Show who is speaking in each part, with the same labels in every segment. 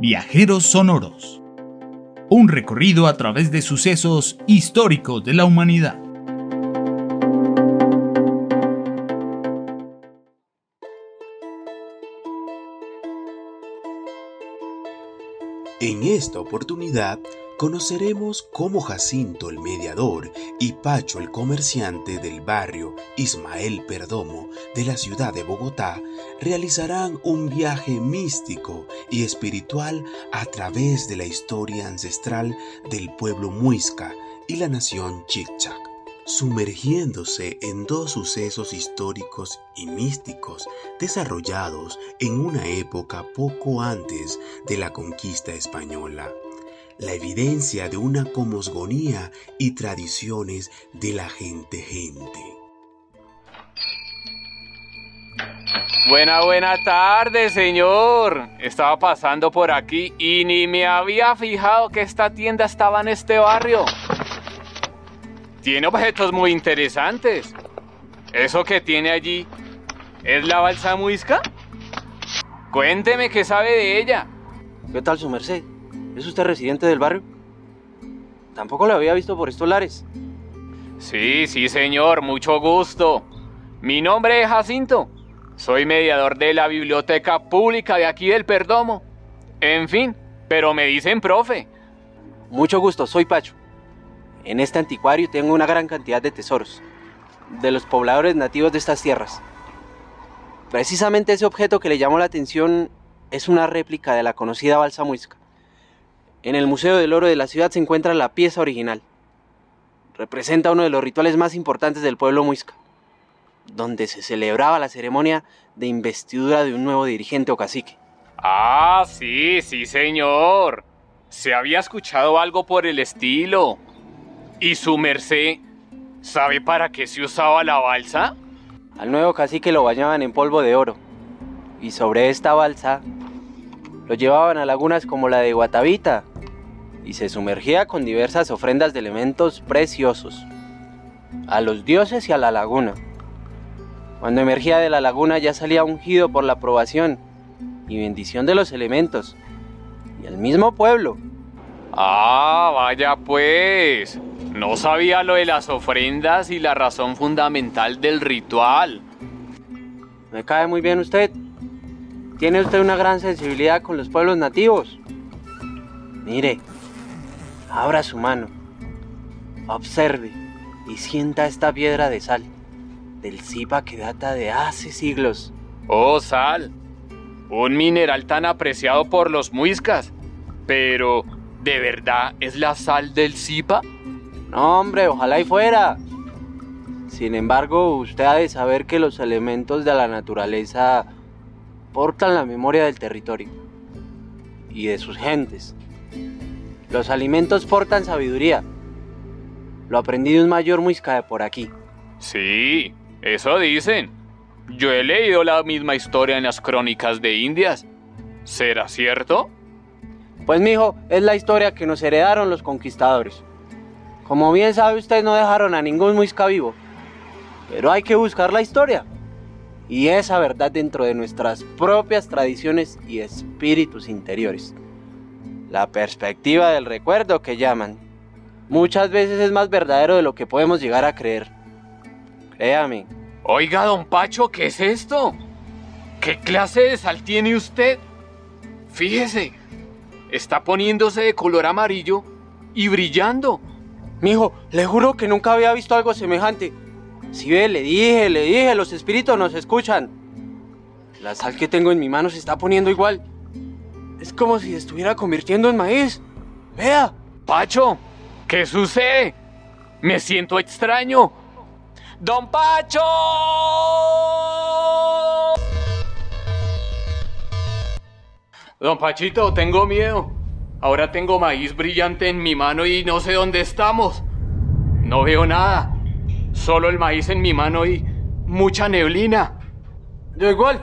Speaker 1: Viajeros Sonoros. Un recorrido a través de sucesos históricos de la humanidad.
Speaker 2: En esta oportunidad conoceremos cómo Jacinto el mediador y Pacho el comerciante del barrio Ismael Perdomo de la ciudad de Bogotá realizarán un viaje místico y espiritual a través de la historia ancestral del pueblo muisca y la nación Chicchac sumergiéndose en dos sucesos históricos y místicos desarrollados en una época poco antes de la conquista española la evidencia de una comosgonía y tradiciones de la gente gente.
Speaker 3: Buena, buena tarde, señor. Estaba pasando por aquí y ni me había fijado que esta tienda estaba en este barrio. Tiene objetos muy interesantes. ¿Eso que tiene allí es la balsa muisca? Cuénteme qué sabe de ella.
Speaker 4: ¿Qué tal su merced? ¿Es usted residente del barrio? Tampoco lo había visto por estos lares.
Speaker 3: Sí, sí, señor, mucho gusto. Mi nombre es Jacinto. Soy mediador de la biblioteca pública de aquí del Perdomo. En fin, pero me dicen profe.
Speaker 4: Mucho gusto, soy Pacho. En este anticuario tengo una gran cantidad de tesoros, de los pobladores nativos de estas tierras. Precisamente ese objeto que le llamó la atención es una réplica de la conocida balsa muisca. En el Museo del Oro de la ciudad se encuentra la pieza original. Representa uno de los rituales más importantes del pueblo muisca, donde se celebraba la ceremonia de investidura de un nuevo dirigente o cacique.
Speaker 3: Ah, sí, sí, señor. Se había escuchado algo por el estilo. ¿Y su merced sabe para qué se usaba la balsa?
Speaker 4: Al nuevo cacique lo bañaban en polvo de oro. Y sobre esta balsa lo llevaban a lagunas como la de Guatavita y se sumergía con diversas ofrendas de elementos preciosos a los dioses y a la laguna. Cuando emergía de la laguna ya salía ungido por la aprobación y bendición de los elementos y el mismo pueblo.
Speaker 3: Ah, vaya pues. No sabía lo de las ofrendas y la razón fundamental del ritual.
Speaker 4: Me cae muy bien usted. Tiene usted una gran sensibilidad con los pueblos nativos. Mire, abra su mano, observe y sienta esta piedra de sal, del Zipa que data de hace siglos.
Speaker 3: Oh, sal. Un mineral tan apreciado por los muiscas. Pero, ¿de verdad es la sal del Zipa?
Speaker 4: No, hombre, ojalá y fuera. Sin embargo, usted ha de saber que los elementos de la naturaleza portan la memoria del territorio y de sus gentes. Los alimentos portan sabiduría. Lo aprendí de un mayor muisca de por aquí.
Speaker 3: Sí, eso dicen. Yo he leído la misma historia en las crónicas de Indias. ¿Será cierto?
Speaker 4: Pues mijo, es la historia que nos heredaron los conquistadores. Como bien sabe usted, no dejaron a ningún muisca vivo. Pero hay que buscar la historia y esa verdad dentro de nuestras propias tradiciones y espíritus interiores. La perspectiva del recuerdo que llaman muchas veces es más verdadero de lo que podemos llegar a creer. Créame.
Speaker 3: Oiga, don Pacho, ¿qué es esto? ¿Qué clase de sal tiene usted? Fíjese, está poniéndose de color amarillo y brillando.
Speaker 4: Mijo, le juro que nunca había visto algo semejante. Si ve, le dije, le dije, los espíritus nos escuchan. La sal que tengo en mi mano se está poniendo igual. Es como si se estuviera convirtiendo en maíz. Vea.
Speaker 3: Pacho, ¿qué sucede? Me siento extraño. ¡Don Pacho! Don Pachito, tengo miedo. Ahora tengo maíz brillante en mi mano y no sé dónde estamos. No veo nada. Solo el maíz en mi mano y mucha neblina.
Speaker 4: Yo igual.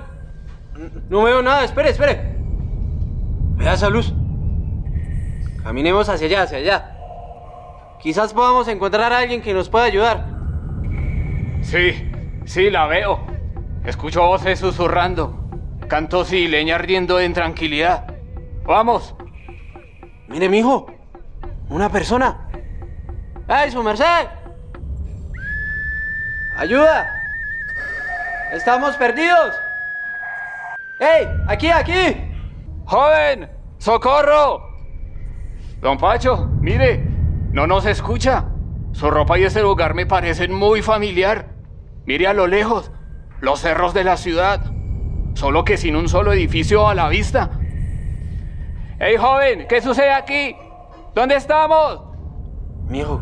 Speaker 4: No veo nada. Espere, espere. Vea esa luz. Caminemos hacia allá, hacia allá. Quizás podamos encontrar a alguien que nos pueda ayudar.
Speaker 3: Sí, sí, la veo. Escucho voces susurrando. Cantos y leña ardiendo en tranquilidad. Vamos.
Speaker 4: Mire, mijo. Una persona. ¡Ey, su merced! ¡Ayuda! ¡Estamos perdidos! ¡Ey! ¡Aquí, aquí!
Speaker 3: ¡Joven! ¡Socorro! Don Pacho, mire, no nos escucha. Su ropa y ese lugar me parecen muy familiar. Mire a lo lejos, los cerros de la ciudad. Solo que sin un solo edificio a la vista. ¡Ey, joven! ¿Qué sucede aquí? ¿Dónde estamos?
Speaker 4: Mijo,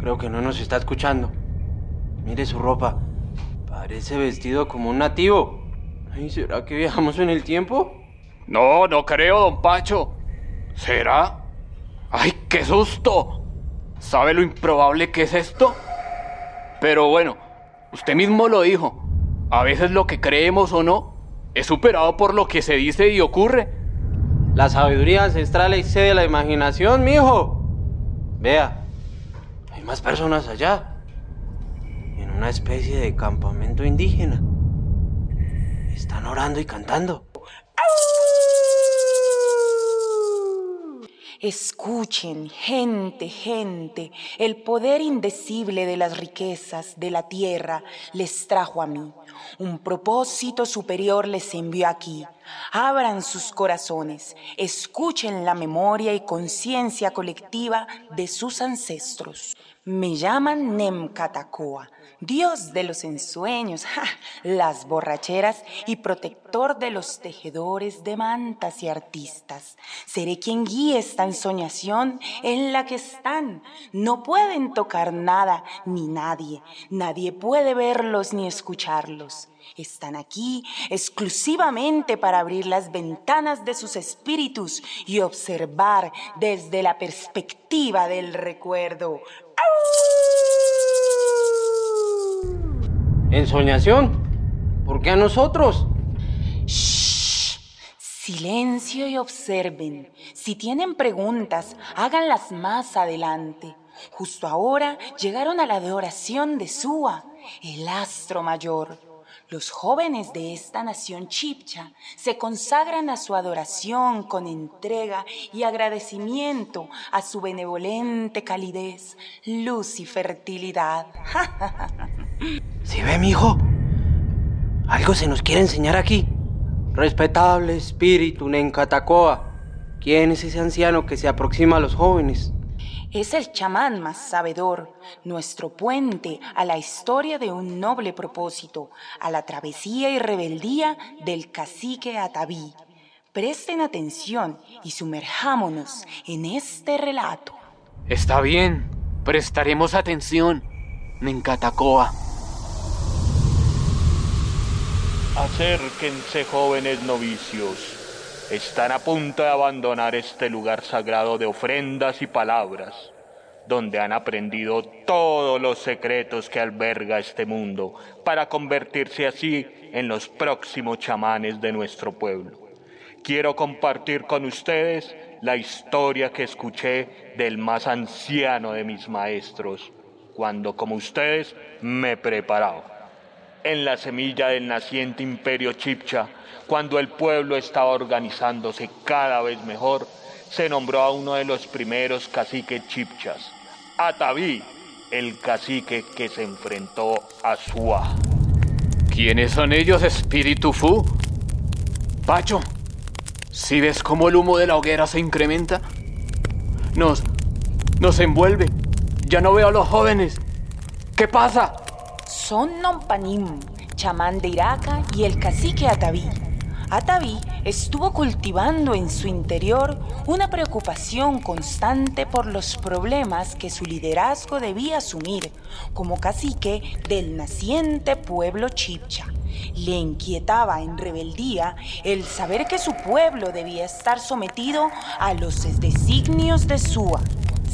Speaker 4: creo que no nos está escuchando. Mire su ropa. Parece vestido como un nativo. Ay, ¿Será que viajamos en el tiempo?
Speaker 3: No, no creo, don Pacho. ¿Será? ¡Ay, qué susto! ¿Sabe lo improbable que es esto? Pero bueno, usted mismo lo dijo. A veces lo que creemos o no es superado por lo que se dice y ocurre.
Speaker 4: La sabiduría ancestral excede la imaginación, mijo. Vea, hay más personas allá. Una especie de campamento indígena. Están orando y cantando.
Speaker 5: Escuchen, gente, gente, el poder indecible de las riquezas de la tierra les trajo a mí. Un propósito superior les envió aquí. Abran sus corazones, escuchen la memoria y conciencia colectiva de sus ancestros. Me llaman Nemkatakoa, dios de los ensueños, las borracheras y protector de los tejedores de mantas y artistas. Seré quien guíe esta ensoñación en la que están. No pueden tocar nada ni nadie. Nadie puede verlos ni escucharlos. Están aquí exclusivamente para abrir las ventanas de sus espíritus y observar desde la perspectiva del recuerdo.
Speaker 4: ¿Ensoñación? ¿Por qué a nosotros?
Speaker 5: Shh. Silencio y observen. Si tienen preguntas, háganlas más adelante. Justo ahora llegaron a la adoración de Sua, el astro mayor. Los jóvenes de esta nación chipcha se consagran a su adoración con entrega y agradecimiento a su benevolente calidez, luz y fertilidad.
Speaker 4: ¿Sí ve, mijo? Algo se nos quiere enseñar aquí. Respetable espíritu Nencatacoa. ¿Quién es ese anciano que se aproxima a los jóvenes?
Speaker 5: Es el chamán más sabedor, nuestro puente a la historia de un noble propósito, a la travesía y rebeldía del cacique Ataví. Presten atención y sumerjámonos en este relato.
Speaker 3: Está bien, prestaremos atención. Nencatacoa.
Speaker 6: Acérquense jóvenes novicios. Están a punto de abandonar este lugar sagrado de ofrendas y palabras, donde han aprendido todos los secretos que alberga este mundo, para convertirse así en los próximos chamanes de nuestro pueblo. Quiero compartir con ustedes la historia que escuché del más anciano de mis maestros, cuando como ustedes me preparaba en la semilla del naciente imperio Chipcha, cuando el pueblo estaba organizándose cada vez mejor, se nombró a uno de los primeros caciques chipchas, Ataví, el cacique que se enfrentó a Suá.
Speaker 3: ¿Quiénes son ellos, Espíritu Fu? Pacho, ¿si ves cómo el humo de la hoguera se incrementa? Nos. nos envuelve. Ya no veo a los jóvenes. ¿Qué pasa?
Speaker 5: Son Nompanim, chamán de Iraca y el cacique Ataví. Ataví estuvo cultivando en su interior una preocupación constante por los problemas que su liderazgo debía asumir como cacique del naciente pueblo chipcha. Le inquietaba en rebeldía el saber que su pueblo debía estar sometido a los designios de Sua.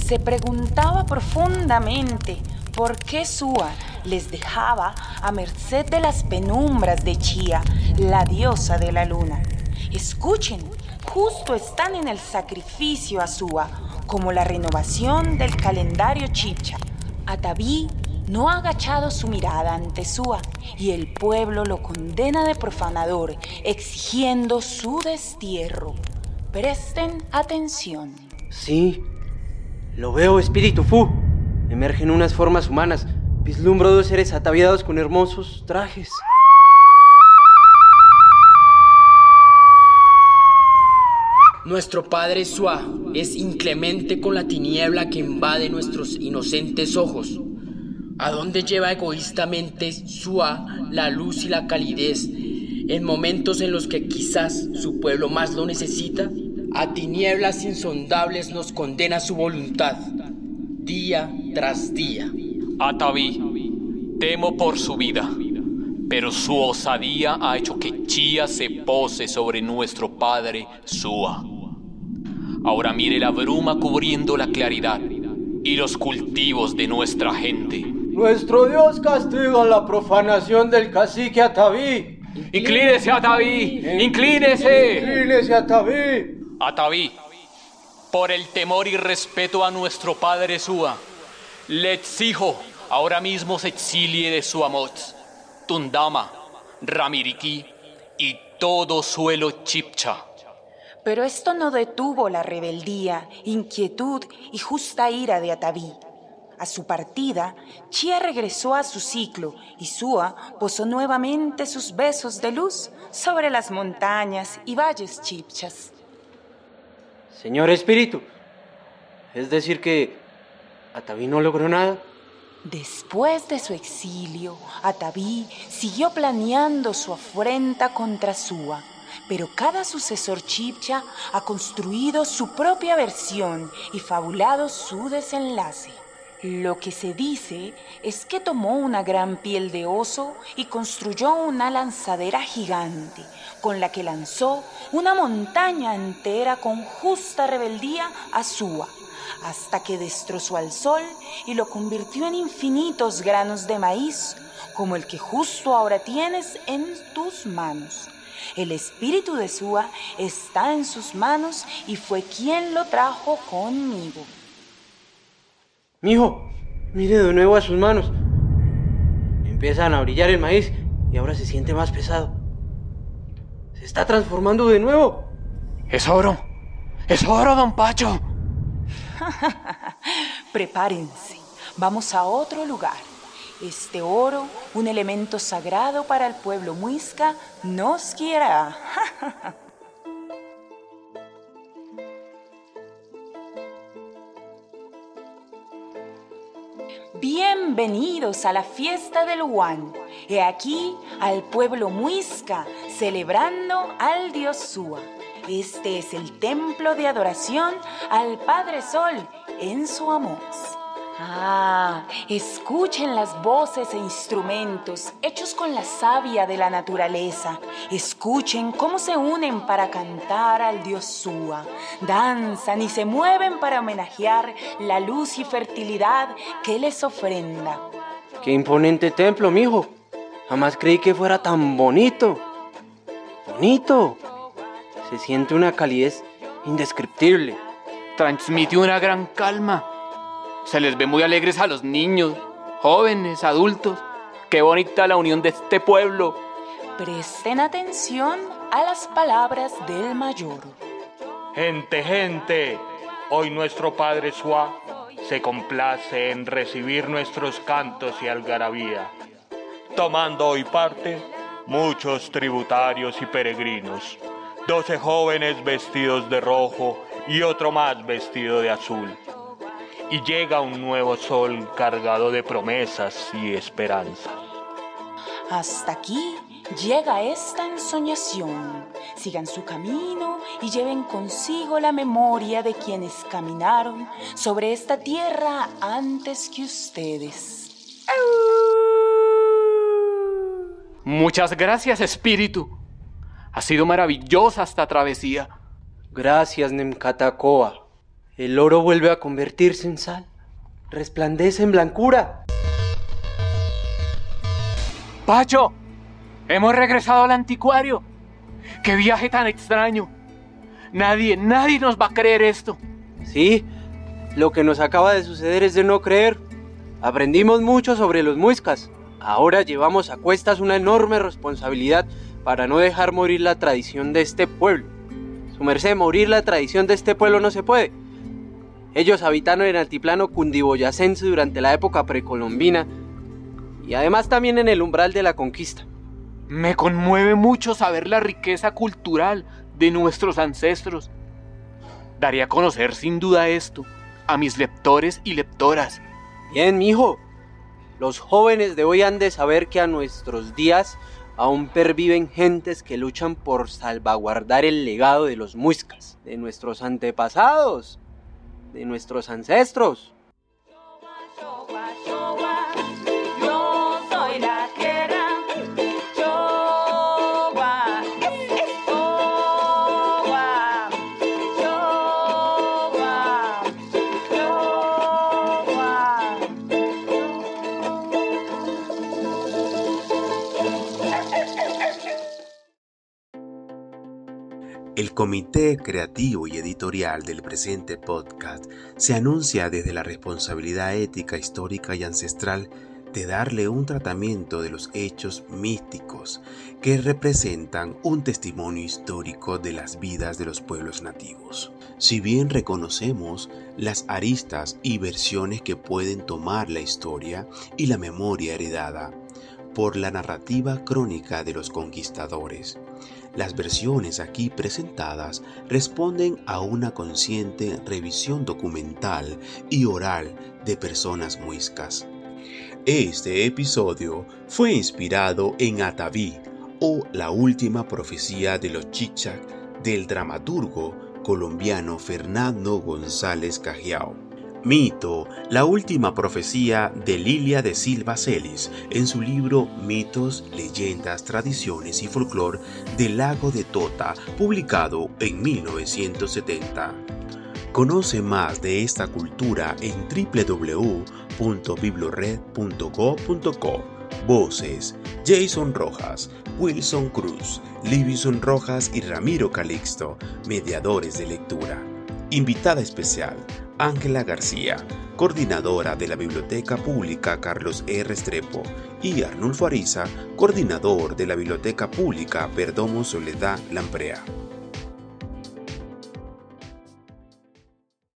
Speaker 5: Se preguntaba profundamente por qué Sua les dejaba a merced de las penumbras de Chía, la diosa de la luna. Escuchen, justo están en el sacrificio a Sua, como la renovación del calendario chipcha. Ataví no ha agachado su mirada ante Sua y el pueblo lo condena de profanador, exigiendo su destierro. Presten atención.
Speaker 4: Sí, lo veo, espíritu Fu. Emergen unas formas humanas. Vislumbro dos seres ataviados con hermosos trajes.
Speaker 7: Nuestro Padre Sua es inclemente con la tiniebla que invade nuestros inocentes ojos. ¿A dónde lleva egoístamente Sua la luz y la calidez en momentos en los que quizás su pueblo más lo necesita? A tinieblas insondables nos condena su voluntad, día tras día.
Speaker 3: Ataví, temo por su vida, pero su osadía ha hecho que Chía se pose sobre nuestro padre Sua. Ahora mire la bruma cubriendo la claridad y los cultivos de nuestra gente.
Speaker 8: Nuestro Dios castiga la profanación del cacique Ataví.
Speaker 3: ¡Inclínese, Ataví! ¡Inclínese!
Speaker 8: ¡Inclínese, Ataví!
Speaker 3: Ataví, por el temor y respeto a nuestro padre Sua, le exijo ahora mismo se exilie de Suamot, Tundama, Ramiriki y todo suelo chipcha.
Speaker 5: Pero esto no detuvo la rebeldía, inquietud y justa ira de Ataví. A su partida, Chia regresó a su ciclo y Sua posó nuevamente sus besos de luz sobre las montañas y valles chipchas.
Speaker 4: Señor espíritu, es decir que Ataví no logró nada.
Speaker 5: Después de su exilio, Ataví siguió planeando su afrenta contra Sua, pero cada sucesor chipcha ha construido su propia versión y fabulado su desenlace. Lo que se dice es que tomó una gran piel de oso y construyó una lanzadera gigante, con la que lanzó una montaña entera con justa rebeldía a Sua, hasta que destrozó al sol y lo convirtió en infinitos granos de maíz, como el que justo ahora tienes en tus manos. El espíritu de Sua está en sus manos y fue quien lo trajo conmigo.
Speaker 4: Mijo, mire de nuevo a sus manos. Empiezan a brillar el maíz y ahora se siente más pesado. Se está transformando de nuevo.
Speaker 3: Es oro. Es oro, don Pacho.
Speaker 5: Prepárense, vamos a otro lugar. Este oro, un elemento sagrado para el pueblo muisca, nos guiará. Bienvenidos a la fiesta del Huan. He aquí al pueblo muisca celebrando al dios Sua. Este es el templo de adoración al Padre Sol en su amor. Ah, escuchen las voces e instrumentos hechos con la savia de la naturaleza. Escuchen cómo se unen para cantar al dios Sua. Danzan y se mueven para homenajear la luz y fertilidad que les ofrenda.
Speaker 4: Qué imponente templo, mijo. Jamás creí que fuera tan bonito. Bonito. Se siente una calidez indescriptible.
Speaker 3: Transmite una gran calma. Se les ve muy alegres a los niños, jóvenes, adultos. Qué bonita la unión de este pueblo.
Speaker 5: Presten atención a las palabras del mayor.
Speaker 6: Gente, gente, hoy nuestro Padre Suá se complace en recibir nuestros cantos y algarabía, tomando hoy parte muchos tributarios y peregrinos, doce jóvenes vestidos de rojo y otro más vestido de azul. Y llega un nuevo sol cargado de promesas y esperanzas.
Speaker 5: Hasta aquí llega esta ensoñación. Sigan su camino y lleven consigo la memoria de quienes caminaron sobre esta tierra antes que ustedes.
Speaker 3: Muchas gracias, espíritu. Ha sido maravillosa esta travesía.
Speaker 4: Gracias, Nemkatakoa. El oro vuelve a convertirse en sal. Resplandece en blancura.
Speaker 3: Pacho, hemos regresado al anticuario. ¡Qué viaje tan extraño! Nadie, nadie nos va a creer esto.
Speaker 4: Sí, lo que nos acaba de suceder es de no creer. Aprendimos mucho sobre los muiscas. Ahora llevamos a cuestas una enorme responsabilidad para no dejar morir la tradición de este pueblo. Su merced, morir la tradición de este pueblo no se puede. Ellos habitaron en el altiplano cundiboyacense durante la época precolombina y además también en el umbral de la conquista.
Speaker 3: Me conmueve mucho saber la riqueza cultural de nuestros ancestros. Daría a conocer sin duda esto a mis lectores y lectoras.
Speaker 4: Bien, mijo. Los jóvenes de hoy han de saber que a nuestros días aún perviven gentes que luchan por salvaguardar el legado de los muiscas, de nuestros antepasados, de nuestros ancestros.
Speaker 2: El comité creativo y editorial del presente podcast se anuncia desde la responsabilidad ética, histórica y ancestral de darle un tratamiento de los hechos místicos que representan un testimonio histórico de las vidas de los pueblos nativos. Si bien reconocemos las aristas y versiones que pueden tomar la historia y la memoria heredada por la narrativa crónica de los conquistadores, las versiones aquí presentadas responden a una consciente revisión documental y oral de personas muiscas. Este episodio fue inspirado en Ataví o la última profecía de los Chichac del dramaturgo colombiano Fernando González Cajiao. Mito, la última profecía de Lilia de Silva Celis en su libro Mitos, Leyendas, Tradiciones y Folclor del Lago de Tota, publicado en 1970. Conoce más de esta cultura en www.biblored.go.co. Voces: Jason Rojas, Wilson Cruz, Livison Rojas y Ramiro Calixto, mediadores de lectura. Invitada especial: Ángela García, coordinadora de la Biblioteca Pública Carlos R. Restrepo, y Arnulfo Ariza, coordinador de la Biblioteca Pública Perdomo Soledad Lamprea.